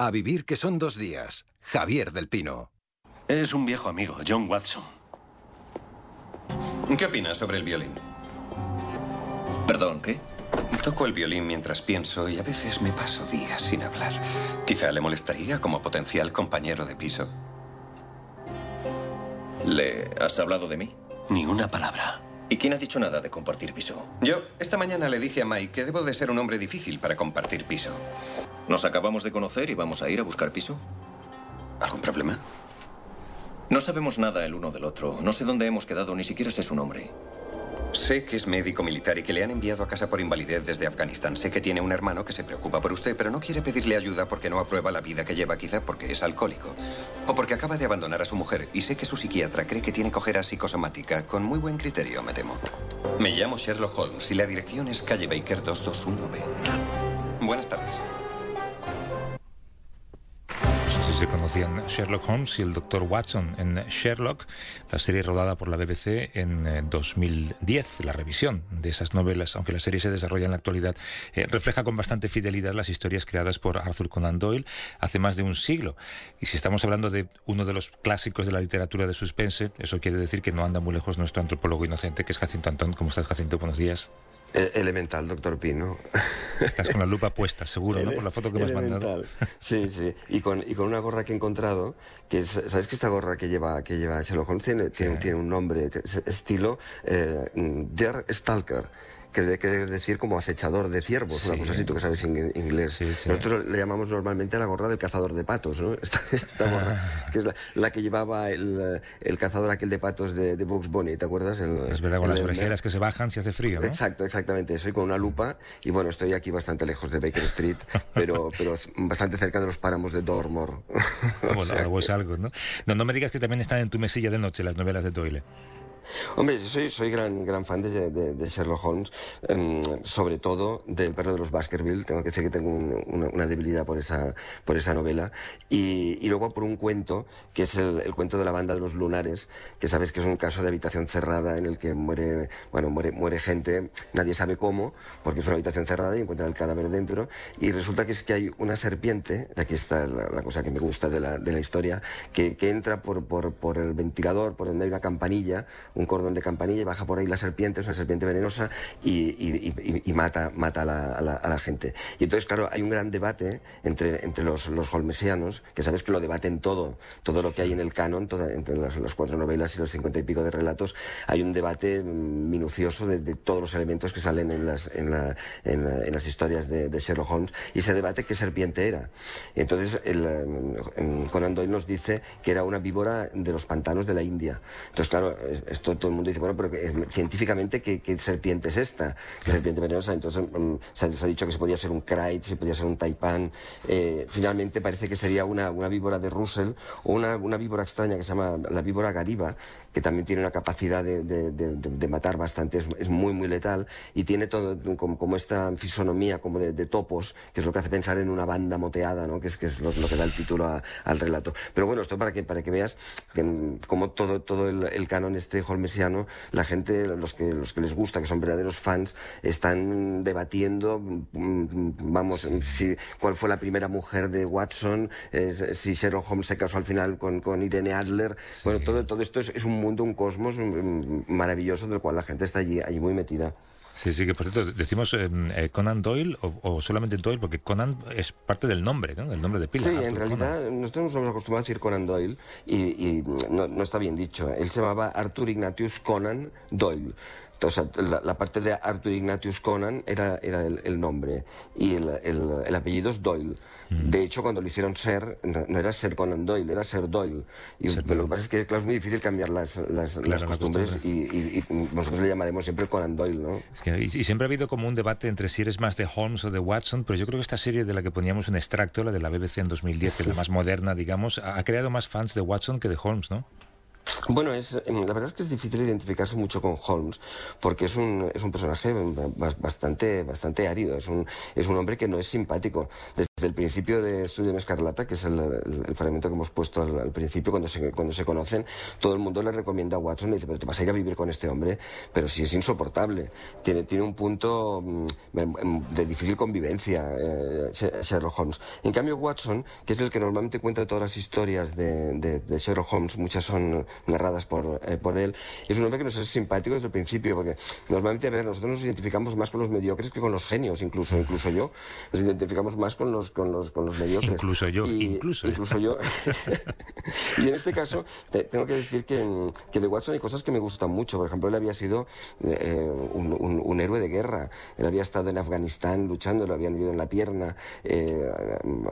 A vivir que son dos días. Javier del Pino. Es un viejo amigo, John Watson. ¿Qué opinas sobre el violín? Perdón, ¿qué? Toco el violín mientras pienso y a veces me paso días sin hablar. Quizá le molestaría como potencial compañero de piso. ¿Le has hablado de mí? Ni una palabra. ¿Y quién ha dicho nada de compartir piso? Yo esta mañana le dije a Mike que debo de ser un hombre difícil para compartir piso. Nos acabamos de conocer y vamos a ir a buscar piso. ¿Algún problema? No sabemos nada el uno del otro. No sé dónde hemos quedado, ni siquiera sé su nombre. Sé que es médico militar y que le han enviado a casa por invalidez desde Afganistán. Sé que tiene un hermano que se preocupa por usted, pero no quiere pedirle ayuda porque no aprueba la vida que lleva, quizá porque es alcohólico. O porque acaba de abandonar a su mujer. Y sé que su psiquiatra cree que tiene cojera psicosomática, con muy buen criterio, me temo. Me llamo Sherlock Holmes y la dirección es calle Baker 221B. Buenas tardes. Se conocían Sherlock Holmes y el Dr. Watson en Sherlock, la serie rodada por la BBC en eh, 2010. La revisión de esas novelas, aunque la serie se desarrolla en la actualidad, eh, refleja con bastante fidelidad las historias creadas por Arthur Conan Doyle hace más de un siglo. Y si estamos hablando de uno de los clásicos de la literatura de suspense, eso quiere decir que no anda muy lejos nuestro antropólogo inocente, que es Jacinto Antón. ¿Cómo estás, Jacinto? Buenos días. Eh, Elemental, doctor Pino. Estás con la lupa puesta, seguro, ¿no? Por la foto que me has mandado. Sí, sí. Y con, y con una gorra que he encontrado, que es, ¿sabes que esta gorra que lleva, que lleva Sherlock Holmes tiene, tiene, tiene un nombre, estilo eh, Der Stalker? Que debe querer decir como acechador de ciervos, una cosa así, tú que sabes in- inglés. Sí, sí. Nosotros le llamamos normalmente la gorra del cazador de patos, ¿no? Esta, esta gorra, que es la, la que llevaba el, el cazador aquel de patos de, de Bugs Bunny, ¿te acuerdas? El- Es verdad, con el- las orejeras que se bajan si hace frío, ¿no? Exacto, exactamente. Soy con una lupa y bueno, estoy aquí bastante lejos de Baker Street, pero, pero bastante cerca de los páramos de Dormor. Como O sea algo es algo, ¿no? ¿no? No me digas que también están en tu mesilla de noche las novelas de Doyle. Hombre, yo soy, soy gran, gran fan de, de- Sherlock Holmes, em, sobre todo del perro de los Baskerville. Tengo que decir que tengo un- una, debilidad por esa, por esa novela. Y, luego por un cuento, que es el, cuento de la banda de los lunares, que sabes que es un caso de habitación cerrada en el que muere, bueno, muere, muere gente, nadie sabe cómo, porque es una habitación cerrada y encuentran el cadáver dentro. Y resulta que es que hay una serpiente, aquí está la, la cosa que me gusta de la, de la historia, que, que entra por, por, por el ventilador, por donde hay una campanilla, un cordón de campanilla, y baja por ahí la serpiente, es una serpiente venenosa, y, y- y- mata, mata a, la, a la- gente. Y entonces, claro, hay un gran debate entre, entre los, holmesianos, que sabes que lo debaten todo, todo lo que hay en el canon, toda- entre las, cuatro novelas y los cincuenta y pico de relatos, hay un debate minucioso de, todos los elementos que salen en las, en la- en en las historias de, Sherlock Holmes, y se debate qué serpiente era. Y entonces, el, eh, Conan Doyle nos dice que era una víbora de los pantanos de la India. Entonces, claro, esto todo el mundo dice, bueno, pero que, científicamente, ¿qué, qué serpiente es esta? ¿Qué serpiente venenosa? Entonces, mm, se, ha- se ha dicho que se podía ser un Krait, se podía ser un Taipan. Eh, finalmente parece que sería una, una víbora de Russell o una, una víbora extraña que se llama la víbora gariba, que también tiene una capacidad de, de- de- de- matar bastante, es, es muy, muy letal y tiene todo como, como esta fisonomía como de, de topos, que es lo que hace pensar en una banda moteada, ¿no? que es, que es lo, lo que da el título a- al relato. Pero bueno, esto para que, para que veas que, mm, como todo, todo el, el canon este holmesiano, la gente, los que, los que les gusta, que son verdaderos fans, están debatiendo, mm, mm, vamos, si, cuál fue la primera mujer de Watson, si Sherlock Holmes se casó al final con, con Irene Adler. Bueno, todo, todo esto es, es un mundo, un cosmos mm, maravilloso del cual la gente está allí, allí muy metida. Sí, sí, que por cierto, decimos eh, Conan Doyle o, o solamente Doyle, porque Conan es parte del nombre, ¿no? Del nombre de pila. Sí, Arthur en realidad nosotros nos hemos acostumbrado a decir Conan Doyle y, y no, no está bien dicho. Él se llamaba Arthur Ignatius Conan Doyle. O sea, la, parte de Arthur Ignatius Conan era, era el, nombre y el, el, apellido es Doyle. Mm. De hecho, cuando lo hicieron ser, no, era ser Conan Doyle, era ser Doyle. Y lo que pasa es que claro, es muy difícil cambiar las, las, costumbres y, nosotros le llamaremos siempre Conan Doyle, ¿no? y, siempre ha habido como un debate entre si eres más de Holmes o de Watson, pero yo creo que esta serie de la que poníamos un extracto, la de la BBC en 2010, que es la más moderna, digamos, ha creado más fans de Watson que de Holmes, ¿no? Bueno, es, em, la verdad es que es difícil identificarse mucho con Holmes, porque es un, es un personaje bastante, bastante árido, es un, es un hombre que no es simpático. El principio de Estudio en Escarlata, que es el, fragmento que hemos puesto al, principio, cuando se, cuando se conocen, todo el mundo le recomienda a Watson y dice, pero te vas a ir a vivir con este hombre, pero sí es insoportable. Tiene, tiene un punto mm, em, em, de difícil convivencia, eh, Sherlock Holmes. En cambio, Watson, que es el que normalmente cuenta todas las historias de Sherlock Holmes, muchas son narradas por, eh, por él, es un hombre que nos es simpático desde el principio, porque normalmente, a ver, nosotros nos identificamos más con los mediocres que con los genios, incluso, incluso yo, nos identificamos más con los con los, con los mediocres. Incluso yo, incluso. Incluso yo. y en este caso, tengo que decir que, que, de Watson hay cosas que me gustan mucho. Por ejemplo, él había sido eh, un, un, héroe de guerra. Él había estado en Afganistán luchando, lo habían herido en la pierna. Eh,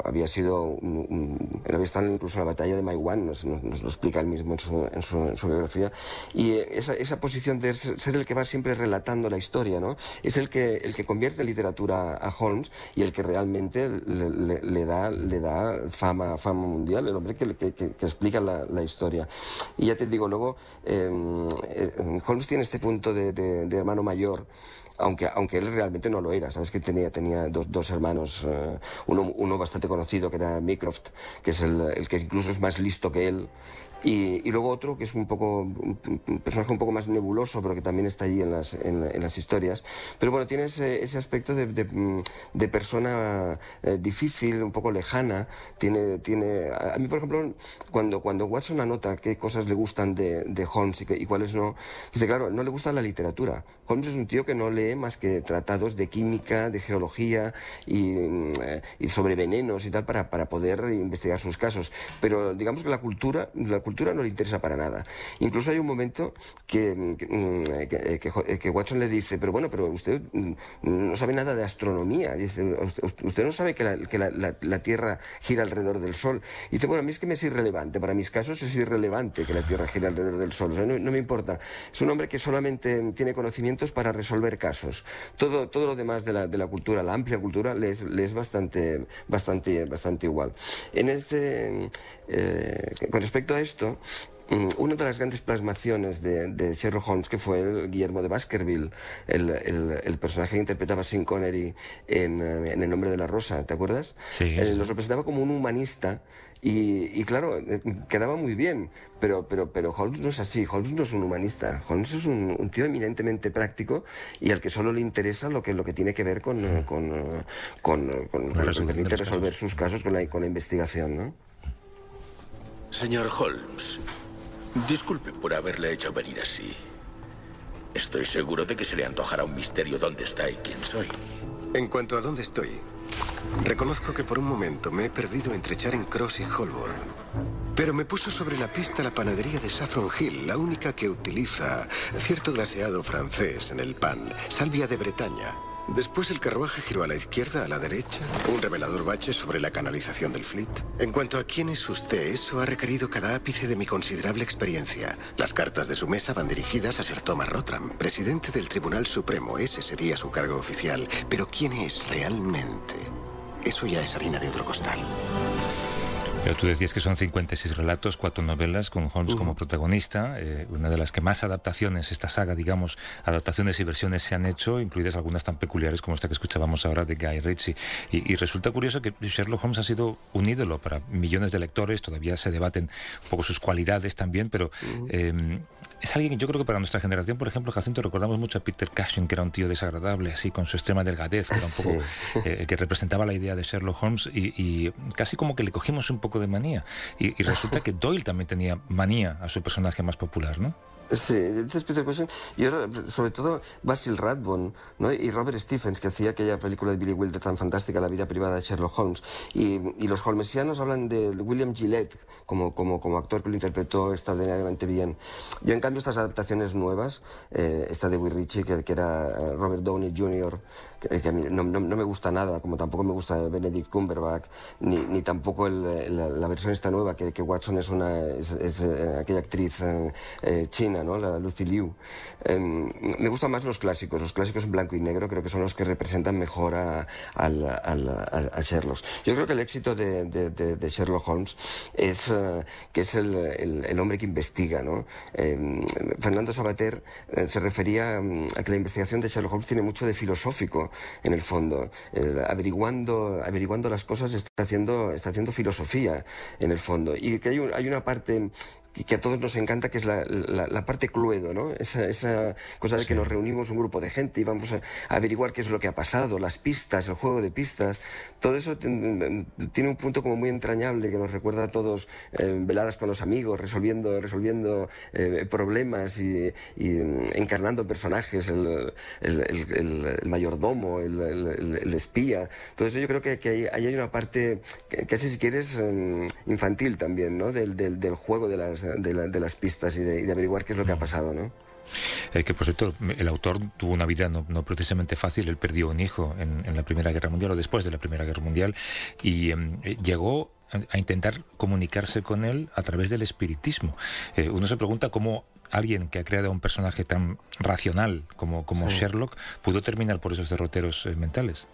había sido. Un, él había estado incluso en la batalla de Maiwan, nos, nos, lo explica él mismo en su, en su, en su biografía. Y eh, esa, esa, posición de ser el que va siempre relatando la historia, ¿no? Es el que, el que convierte en literatura a Holmes y el que realmente le, da, le da fama, fama mundial, el hombre que, que, explica la, la, historia. Y ya te digo, luego, em, eh, Holmes tiene este punto de, de, hermano mayor aunque, aunque él realmente no lo era. Sabes que tenía, tenía dos, dos hermanos, eh, uno, uno bastante conocido que era Mycroft, que es el, el, que incluso es más listo que él, y, luego otro que es un poco un, personaje un poco más nebuloso, pero que también está allí en las, en, las historias. Pero bueno, tiene ese, aspecto de, de, persona eh, difícil, un poco lejana. Tiene, tiene, a mí, por ejemplo, cuando, cuando Watson anota qué cosas le gustan de, de Holmes y, y, cuáles no, dice, claro, no le gusta la literatura. Holmes es un tío que no lee más que tratados de química, de geología y, eh, y sobre venenos y tal para, para poder investigar sus casos. Pero digamos que la cultura, la cultura no le interesa para nada. Incluso hay un momento que, que, que, Watson le dice, pero bueno, pero usted no sabe nada de astronomía. Dice, usted, no sabe que, la, que la, Tierra gira alrededor del Sol. Y dice, bueno, a mí es que me es irrelevante. Para mis casos es irrelevante que la Tierra gira alrededor del Sol. O sea, no, me importa. Es un hombre que solamente tiene para resolver casos. Todo, todo lo demás de la, de la cultura, la amplia cultura, le es, le es bastante, bastante, bastante igual. En este, eh, con respecto a esto, una de las grandes plasmaciones de, Sherlock Holmes, que fue el Guillermo de Baskerville, el, personaje que interpretaba Sean Connery en, eh, en, El nombre de la rosa, ¿te acuerdas? Sí. Eh, lo representaba como un humanista y, claro, quedaba muy bien, pero, pero, pero Holmes no es así, Holmes no es un humanista, Holmes es un, tío eminentemente práctico y al que solo le interesa lo que, lo que tiene que ver con, con, con, con, resolver sus casos con la, con la investigación, ¿no? Señor Holmes, disculpe por haberle hecho venir así. Estoy seguro de que se le antojará un misterio dónde está y quién soy. En cuanto a dónde estoy, reconozco que por un momento me he perdido entre Charing Cross y Holborn. Pero me puso sobre la pista la panadería de Saffron Hill, la única que utiliza cierto glaseado francés en el pan, salvia de Bretaña. Después el carruaje giró a la izquierda, a la derecha, un revelador bache sobre la canalización del Fleet. En cuanto a quién es usted, eso ha requerido cada ápice de mi considerable experiencia. Las cartas de su mesa van dirigidas a Sir Thomas Rotram, presidente del Tribunal Supremo. Ese sería su cargo oficial. Pero quién es realmente, eso ya es harina de otro costal. Pero tú decías que son 56 relatos, cuatro novelas con Holmes como protagonista, eh, una de las que más adaptaciones, esta saga, digamos, adaptaciones y versiones se han hecho, incluidas algunas tan peculiares como esta que escuchábamos ahora de Guy Ritchie. Y, resulta curioso que Sherlock Holmes ha sido un ídolo para millones de lectores, todavía se debaten un poco sus cualidades también, pero es alguien que yo creo que para nuestra generación, por ejemplo, Jacinto, recordamos mucho a Peter Cushing, que era un tío desagradable, así con su extrema delgadez, que era un poco eh, que representaba la idea de Sherlock Holmes y, casi como que le cogimos un poco de manía. Y, resulta que Doyle también tenía manía a su personaje más popular, ¿no? Sí, dices Peter Cushing y sobre todo Basil Rathbone ¿no? y Robert Stephens, que hacía aquella película de Billy Wilder tan fantástica, La vida privada de Sherlock Holmes. Y, y los holmesianos hablan de William Gillette como, como, como, actor que lo interpretó extraordinariamente bien. Yo, en cambio, estas adaptaciones nuevas, eh, esta de Will Ritchie, que, que era eh, Robert Downey Jr., que, que no, no, me gusta nada, como tampoco me gusta Benedict Cumberbatch, ni, tampoco la, versión esta nueva, que, que Watson es, una, es, eh, aquella actriz eh, china, ¿no? la Lucy Liu. Eh, me gustan más los clásicos, los clásicos en blanco y negro, creo que son los que representan mejor a, a, a Sherlock. Yo creo que el éxito de, Sherlock Holmes es que es el, hombre que investiga. ¿no? Fernando Sabater se refería um, a que la investigación de Sherlock Holmes tiene mucho de filosófico en el fondo. Averiguando, averiguando las cosas está haciendo, está haciendo filosofía en el fondo. Y que hay, un, hay una parte que a todos nos encanta, que es la, la, la parte cluedo, ¿no? Esa, esa cosa de sí. que nos reunimos un grupo de gente y vamos a, a, averiguar qué es lo que ha pasado, las pistas, el juego de pistas. Todo eso tiene un punto como muy entrañable que nos recuerda a todos eh, veladas con los amigos, resolviendo, resolviendo eh, problemas y, y, encarnando personajes, el, el, el, el mayordomo, el, espía. Todo eso yo creo que, que ahí hay, hay una parte, casi si quieres, um, infantil también, ¿no? Del, del, del juego de las de, la, de, las pistas y de, y de, averiguar qué es lo que ha pasado, ¿no? Eh, que por cierto, el autor tuvo una vida no, no precisamente fácil. Él perdió un hijo en, en, la Primera Guerra Mundial o después de la Primera Guerra Mundial y eh, llegó a intentar comunicarse con él a través del espiritismo. Eh, uno se pregunta cómo alguien que ha creado un personaje tan racional como, como sí. Sherlock pudo terminar por esos derroteros eh, mentales.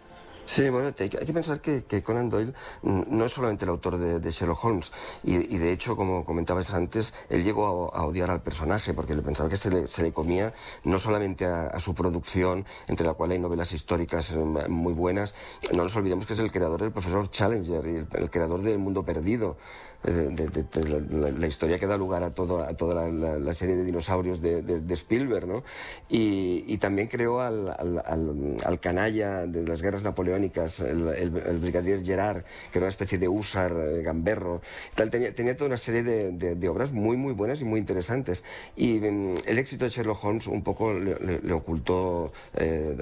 Sí, bueno, hay que, pensar que, que, Conan Doyle no es solamente el autor de, de Sherlock Holmes, y, y, de hecho, como comentabas antes, él llegó a, a, odiar al personaje porque le pensaba que se le, se le comía no solamente a, a, su producción, entre la cual hay novelas históricas eh, muy buenas, no nos olvidemos que es el creador del profesor Challenger y el, el creador del Mundo Perdido. Eh, de, de, de la, la, historia que da lugar a, todo, a toda la, la serie de dinosaurios de, Spielberg, ¿no? Y, y también creó al, al, al, al, canalla de las guerras napoleónicas, el, el, el, brigadier Gerard, que era una especie de húsar, eh, gamberro, tal, tenía, tenía toda una serie de, obras muy, muy buenas y muy interesantes. Y um, el éxito de Sherlock Holmes un poco le, le, le ocultó eh,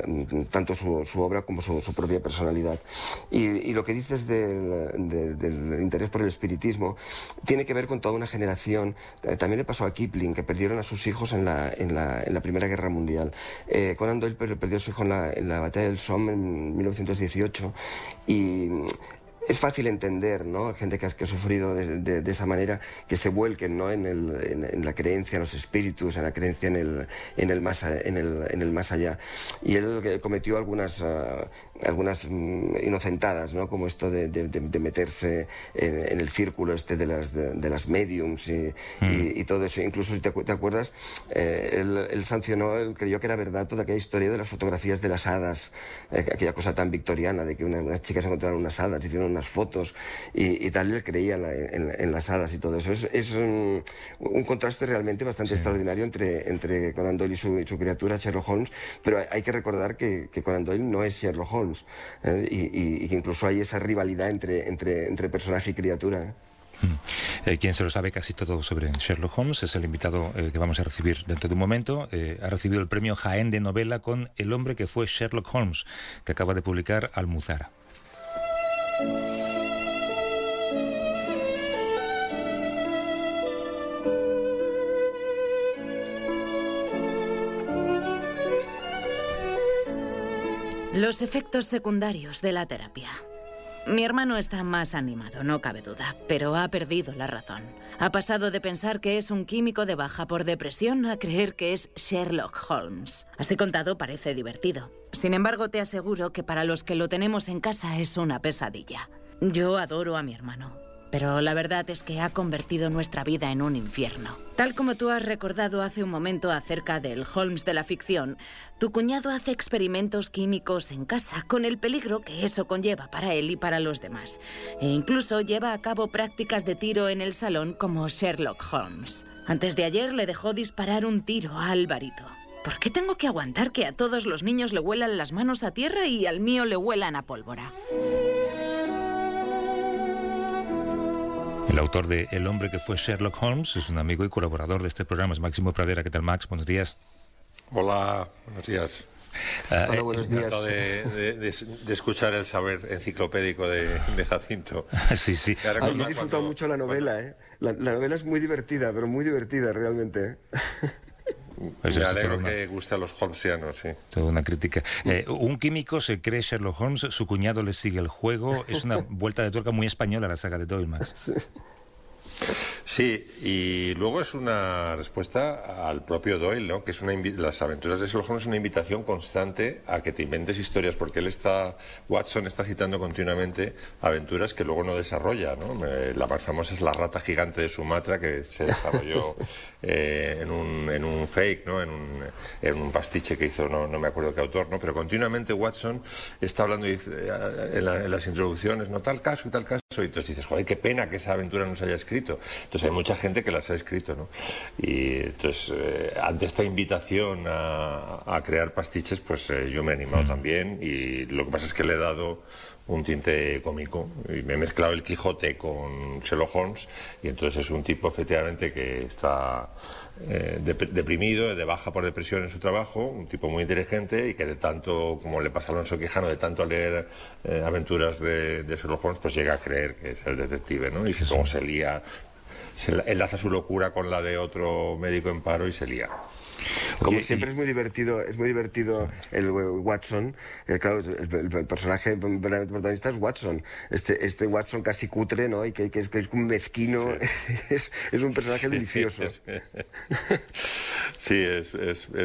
tanto su, su, obra como su, su propia personalidad. Y, y, lo que dices del, del interés por el espiritismo, tiene que ver con toda una generación. Eh, también le pasó a Kipling, que perdieron a sus hijos en la, en la, en la Primera Guerra Mundial. Eh, Conan Doyle perdió a su hijo en la, en la batalla del Somme en 1918 y es fácil entender, ¿no? Gente que ha, sufrido de, esa manera, que se vuelquen, ¿no? En, la creencia en los espíritus, en la creencia en el, más, en el, más allá. Y él cometió algunas, uh, algunas um, inocentadas, ¿no? Como esto de, de meterse en, en, el círculo este de las, de, las mediums y, mm. y, y, todo eso. Incluso, si te, te acuerdas, eh, él, él, sancionó, él creyó que era verdad toda aquella historia de las fotografías de las hadas, eh, aquella cosa tan victoriana de que una, unas chicas encontraron unas hadas, hicieron unas fotos y, y tal, él creía en, la, en, en, las hadas y todo eso. Es, es un, un, contraste realmente bastante sí. extraordinario entre, entre Conan Doyle y su, y su, criatura Sherlock Holmes, pero hay, hay que recordar que, que, Conan Doyle no es Sherlock Holmes ¿eh? y, y, que incluso hay esa rivalidad entre, entre, personaje y criatura. Eh, quien se lo sabe casi todo sobre Sherlock Holmes es el invitado eh, que vamos a recibir dentro de un momento. Eh, ha recibido el premio Jaén de novela con El hombre que fue Sherlock Holmes, que acaba de publicar Almuzara. Los efectos secundarios de la terapia. Mi hermano está más animado, no cabe duda, pero ha perdido la razón. Ha pasado de pensar que es un químico de baja por depresión a creer que es Sherlock Holmes. Así contado parece divertido. Sin embargo, te aseguro que para los que lo tenemos en casa es una pesadilla. Yo adoro a mi hermano, pero la verdad es que ha convertido nuestra vida en un infierno. Tal como tú has recordado hace un momento acerca del Holmes de la ficción, tu cuñado hace experimentos químicos en casa con el peligro que eso conlleva para él y para los demás. E incluso lleva a cabo prácticas de tiro en el salón como Sherlock Holmes. Antes de ayer le dejó disparar un tiro a Alvarito. ¿Por qué tengo que aguantar que a todos los niños le huelan las manos a tierra y al mío le huelan a pólvora? El autor de El hombre que fue Sherlock Holmes es un amigo y colaborador de este programa, es Máximo Pradera. ¿Qué tal, Max? Buenos días. Hola, buenos días. Hola, eh, buenos días. De, de, escuchar el saber enciclopédico de, Jacinto. sí, sí. he disfrutado mucho la novela, ¿eh? La, novela es muy divertida, pero muy divertida realmente. ¿eh? Pues Me alegro que guste a los Holmesianos, sí. Toda una crítica. Eh, un químico se cree Sherlock Holmes, su cuñado le sigue el juego. Es una vuelta de tuerca muy española la saga de Doyle, Max. Sí, y luego es una respuesta al propio Doyle, ¿no? que es una las aventuras de Sherlock Holmes es una invitación constante a que te inventes historias, porque él está, Watson está citando continuamente aventuras que luego no desarrolla. ¿no? La más famosa es la rata gigante de Sumatra, que se desarrolló eh, en, un, en un fake, ¿no? en, un, en un pastiche que hizo, no, no me acuerdo qué autor, ¿no? pero continuamente Watson está hablando eh, en, en las introducciones, no tal caso y tal caso, y entonces dices, joder, qué pena que esa aventura no se haya escrito. Entonces hay mucha gente que las ha escrito, ¿no? Y entonces, eh, ante esta invitación a, crear pastiches, pues eh, yo me he animado mm. también y lo que pasa es que le he dado un tinte cómico y me he mezclado el Quijote con Sherlock Holmes y entonces es un tipo efectivamente que está eh, deprimido, de baja por depresión en su trabajo, un tipo muy inteligente y que de tanto, como le pasa a Alonso Quijano, de tanto leer aventuras de, de, Sherlock Holmes, pues llega a creer que es el detective, ¿no? Y como se lía se enlaza su locura con la de otro médico en paro y se lía. Como siempre es muy divertido, es muy divertido el Watson, eh, claro, el, personaje protagonista es Watson, este, este Watson casi cutre, ¿no? Y que, es, un mezquino, es, un personaje delicioso. Sí, es,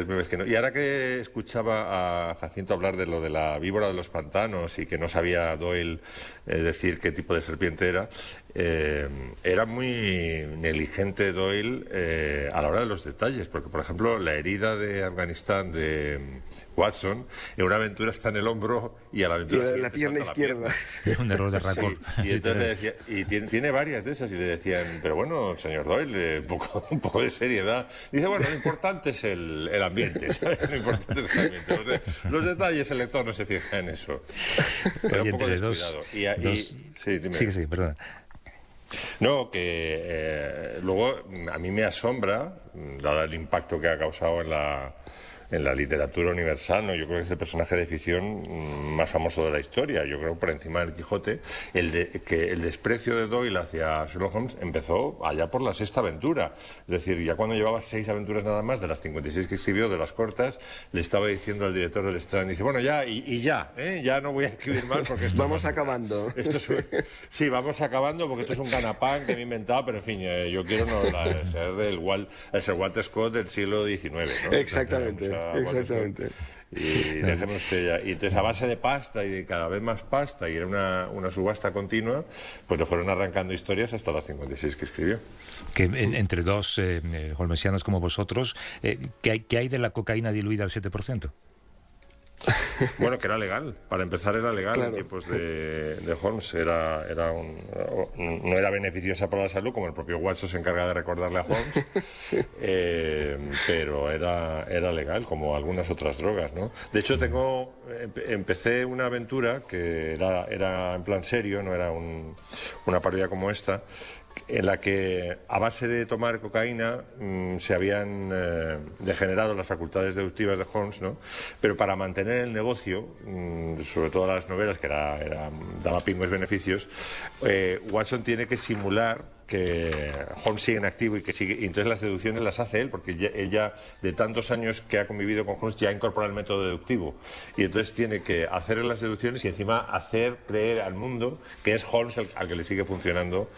muy mezquino. Y ahora que escuchaba a Jacinto hablar de lo de la víbora de los pantanos y que no sabía Doyle eh, decir qué tipo de serpiente era, eh, era muy negligente Doyle a la hora de los detalles, porque por ejemplo la herida de Afganistán de Watson, en una aventura está en el hombro y a la aventura la, la pierna izquierda. Es un error de racón. y entonces le decía, y tiene, varias de esas y le decían, pero bueno, señor Doyle, un, poco, un poco de seriedad. Dice, bueno, lo importante es el, el ambiente, Lo importante es el ambiente. Los, detalles, el lector no se fija en eso. Pero un poco descuidado. Dos, y, dos... sí, dime. Sí, sí, perdona. No, que eh, luego a mí me asombra, dado el impacto que ha causado en la, en la literatura universal, ¿no? yo creo que es el personaje de ficción más famoso de la historia. Yo creo por encima del Quijote, el de, que el desprecio de Doyle hacia Sherlock Holmes empezó allá por la sexta aventura. Es decir, ya cuando llevaba seis aventuras nada más, de las 56 que escribió, de las cortas, le estaba diciendo al director del Strand, dice, bueno, ya, y, ya, ¿eh? ya no voy a escribir más porque esto Vamos acabando. Esto sí, vamos acabando porque esto es un ganapán que me he inventado, pero en fin, eh, yo quiero no, ser el, Walter Scott del siglo XIX. Exactamente. Exactamente. Y Y entonces, a base de pasta y de cada vez más pasta, y era una, una subasta continua, pues le fueron arrancando historias hasta las 56 que escribió. Que entre dos eh, eh, holmesianos como vosotros, eh, ¿qué, hay, ¿qué hay de la cocaína diluida al 7%? Bueno, que era legal. Para empezar era legal en tiempos de, Holmes. Era, era no era beneficiosa para la salud, como el propio Watson se encarga de recordarle a Holmes, eh, pero era, era legal, como algunas otras drogas. ¿no? De hecho, tengo empecé una aventura que era, era en plan serio, no era una parodia como esta, en la que a base de tomar cocaína mm, se habían eh, degenerado las facultades deductivas de Holmes, ¿no? pero para mantener el negocio, mm, sobre todo las novelas, que era, daba pingües beneficios, eh, Watson tiene que simular que Holmes sigue en activo y que sigue, y entonces las deducciones las hace él, porque ella, de tantos años que ha convivido con Holmes ya incorpora el método deductivo. Y entonces tiene que hacer las deducciones y encima hacer creer al mundo que es Holmes al que le sigue funcionando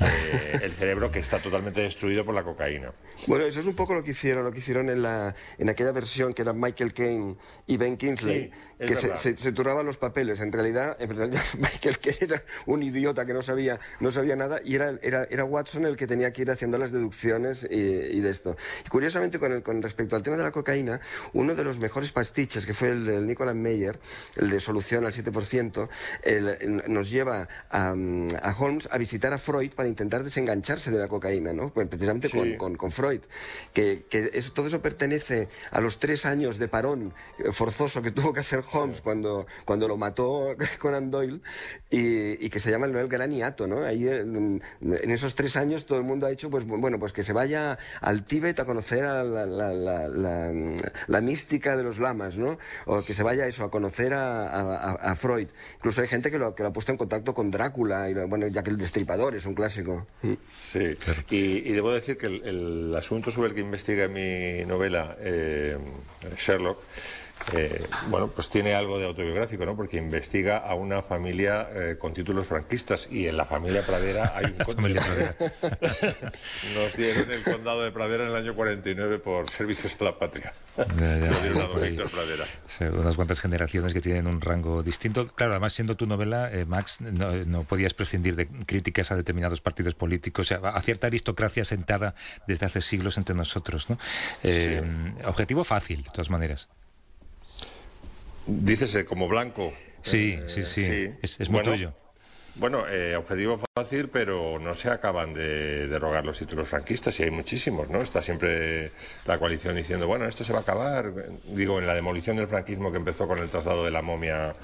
eh, el cerebro que está totalmente destruido por la cocaína. Bueno, eso es un poco lo que hicieron, lo que hicieron en, la, en aquella versión que eran Michael Caine y Ben Kingsley, que se, se, turnaban los papeles. En realidad, en realidad Michael Caine era un idiota que no sabía, no sabía nada y era, era, era Watson el que tenía que ir haciendo las deducciones y, de esto. Y curiosamente, con, el, con respecto al tema de la cocaína, uno de los mejores pastiches, que fue el del Nicolas Meyer, el de solución al 7%, nos lleva a, a Holmes a visitar a Freud para intentar desengancharse de la cocaína, ¿no? Pues precisamente con, con, Freud, que, que todo eso pertenece a los tres años de parón forzoso que tuvo que hacer Holmes cuando, cuando lo mató Conan Doyle y, y, que se llama el Noel Graniato, ¿no? Ahí en, esos esos tres años todo el mundo ha hecho, pues bueno, pues que se vaya al Tíbet a conocer a la, mística de los lamas, ¿no? O que se vaya eso, a conocer a, Freud. Incluso hay gente que lo, que lo ha puesto en contacto con Drácula, y bueno, ya que el destripador es un clásico. Mm. Sí, y, debo decir que el, asunto sobre el que investiga mi novela, eh, Sherlock, eh, bueno, pues tiene algo de autobiográfico, ¿no? Porque investiga a una familia eh, con títulos franquistas y en la familia Pradera hay un familia Pradera. Nos dieron el condado de Pradera en el año 49 por servicios a la patria. unas cuantas generaciones que tienen un rango distinto. Claro, además siendo tu novela, eh, Max, no, podías prescindir de críticas a determinados partidos políticos, a cierta aristocracia sentada desde hace siglos entre nosotros, ¿no? Objetivo fácil, de todas maneras. Dícese como blanco. Sí, sí, sí, eh, Es, muy tuyo. Bueno, eh, objetivo fácil, pero no se acaban de derogar los títulos franquistas y hay muchísimos, ¿no? Está siempre la coalición diciendo, bueno, esto se va a acabar. Digo, en la demolición del franquismo que empezó con el traslado de la momia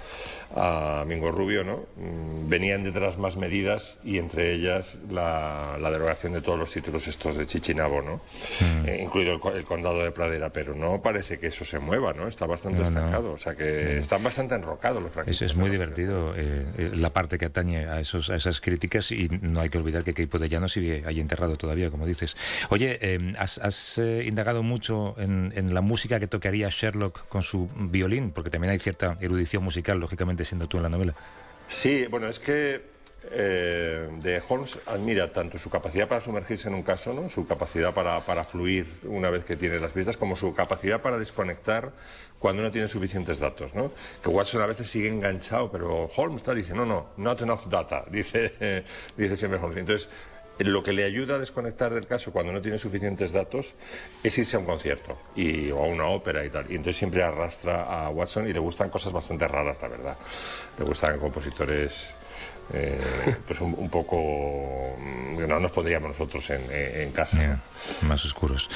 a Mingo Rubio, ¿no? Mm, venían detrás más medidas y entre ellas la, derogación de todos los títulos estos de Chichinabo, ¿no? Mm. Eh, incluido el, condado de Pradera, pero no parece que eso se mueva, ¿no? Está bastante estancado, o sea que mm. están bastante enrocados los franquistas. Es, es muy divertido eh, la parte que atañe a, esos, a esas críticas y no hay que olvidar que Keipo de Llano sigue ahí enterrado todavía, como dices. Oye, em, ¿has, eh, indagado mucho en, la música que tocaría Sherlock con su violín? Porque también hay cierta erudición musical, lógicamente, siendo tú en la novela. Sí, bueno, es que eh, de Holmes admira tanto su capacidad para sumergirse en un caso, ¿no? su capacidad para, para, fluir una vez que tiene las pistas, como su capacidad para desconectar cuando no tiene suficientes datos. ¿no? Que Watson a veces sigue enganchado, pero Holmes está, dice, no, no, not enough data, dice, dice siempre Holmes. Entonces, lo que le ayuda a desconectar del caso cuando no tiene suficientes datos es irse a un concierto y, o a una ópera y tal. Y entonces siempre arrastra a Watson y le gustan cosas bastante raras, la verdad. Le gustan compositores eh, pues un, poco mm, no nos pondríamos nosotros en, casa. Más oscuros.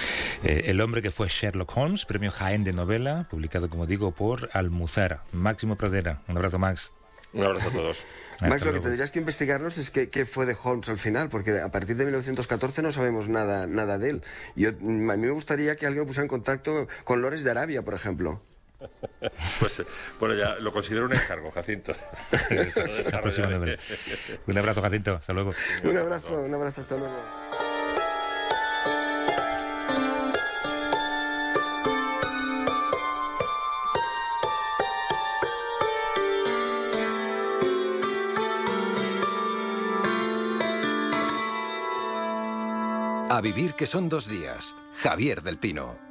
Eh, el hombre que fue Sherlock Holmes, premio Jaén de novela, publicado, como digo, por Almuzara. Máximo Pradera. Un abrazo, Max. Un abrazo a todos. Max, lo que tendrías que investigarnos es qué, fue de Holmes al final, porque a partir de 1914 no sabemos nada, nada de él. Yo, a mí me gustaría que alguien pusiera en contacto con Lores de Arabia, por ejemplo. Pues bueno, ya lo considero un encargo, Jacinto. un abrazo, Jacinto. Hasta luego. Un abrazo, un abrazo, hasta luego. A vivir que son dos días. Javier del Pino.